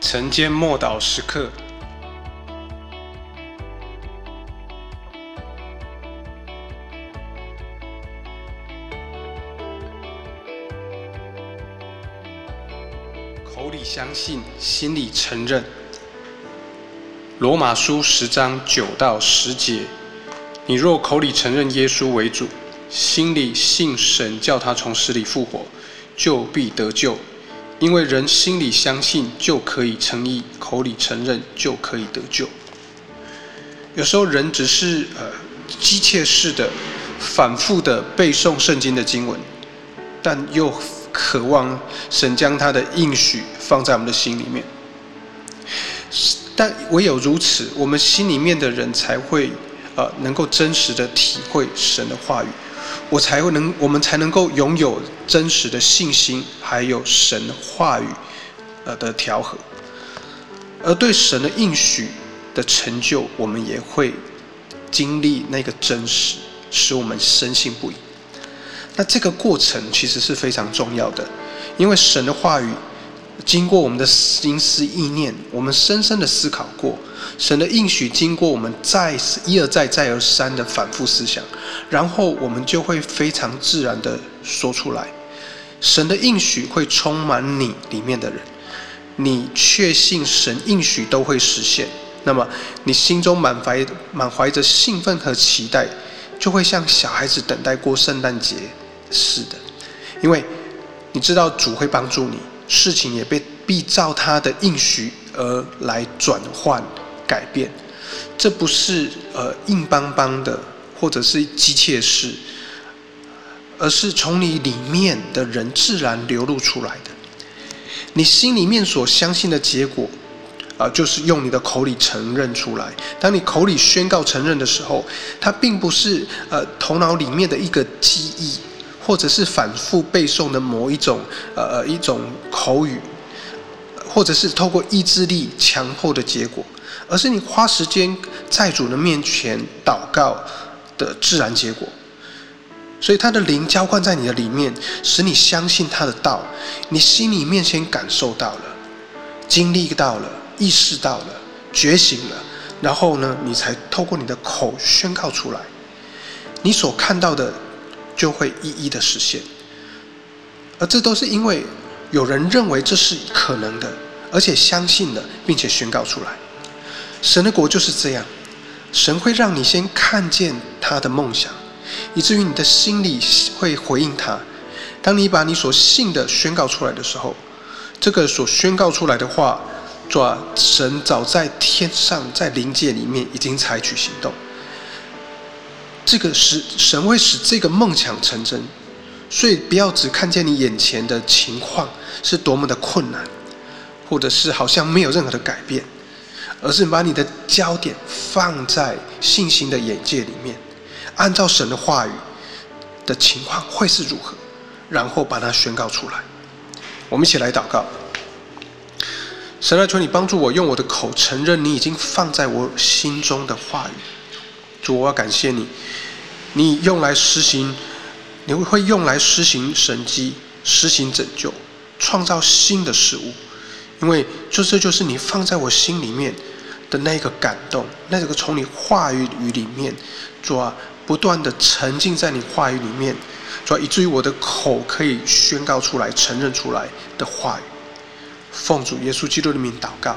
晨间默祷时刻，口里相信，心里承认。罗马书十章九到十节：你若口里承认耶稣为主，心里信神叫他从死里复活，就必得救。因为人心里相信就可以称义，口里承认就可以得救。有时候人只是呃机械式的反复的背诵圣经的经文，但又渴望神将他的应许放在我们的心里面。但唯有如此，我们心里面的人才会呃能够真实的体会神的话语。我才会能，我们才能够拥有真实的信心，还有神话语，呃的调和。而对神的应许的成就，我们也会经历那个真实，使我们深信不疑。那这个过程其实是非常重要的，因为神的话语。经过我们的心思意念，我们深深的思考过神的应许，经过我们再一而再、再而三的反复思想，然后我们就会非常自然的说出来。神的应许会充满你里面的人，你确信神应许都会实现，那么你心中满怀满怀着兴奋和期待，就会像小孩子等待过圣诞节似的，因为你知道主会帮助你。事情也被必照他的应许而来转换改变，这不是呃硬邦邦的或者是机械式，而是从你里面的人自然流露出来的。你心里面所相信的结果，啊，就是用你的口里承认出来。当你口里宣告承认的时候，它并不是呃头脑里面的一个记忆。或者是反复背诵的某一种呃一种口语，或者是透过意志力强迫的结果，而是你花时间在主的面前祷告的自然结果。所以他的灵浇灌在你的里面，使你相信他的道，你心里面前感受到了，经历到了，意识到了，觉醒了，然后呢，你才透过你的口宣告出来，你所看到的。就会一一的实现，而这都是因为有人认为这是可能的，而且相信了，并且宣告出来。神的国就是这样，神会让你先看见他的梦想，以至于你的心里会回应他。当你把你所信的宣告出来的时候，这个所宣告出来的话，主啊神早在天上，在灵界里面已经采取行动。这个使神会使这个梦想成真，所以不要只看见你眼前的情况是多么的困难，或者是好像没有任何的改变，而是把你的焦点放在信心的眼界里面，按照神的话语的情况会是如何，然后把它宣告出来。我们一起来祷告：神啊，求你帮助我，用我的口承认你已经放在我心中的话语。主，我要感谢你，你用来施行，你会用来施行神迹、施行拯救、创造新的事物，因为就这就是你放在我心里面的那个感动，那个从你话语语里面，主啊，不断的沉浸在你话语里面，主啊，以至于我的口可以宣告出来、承认出来的话语。奉主耶稣基督的名祷告。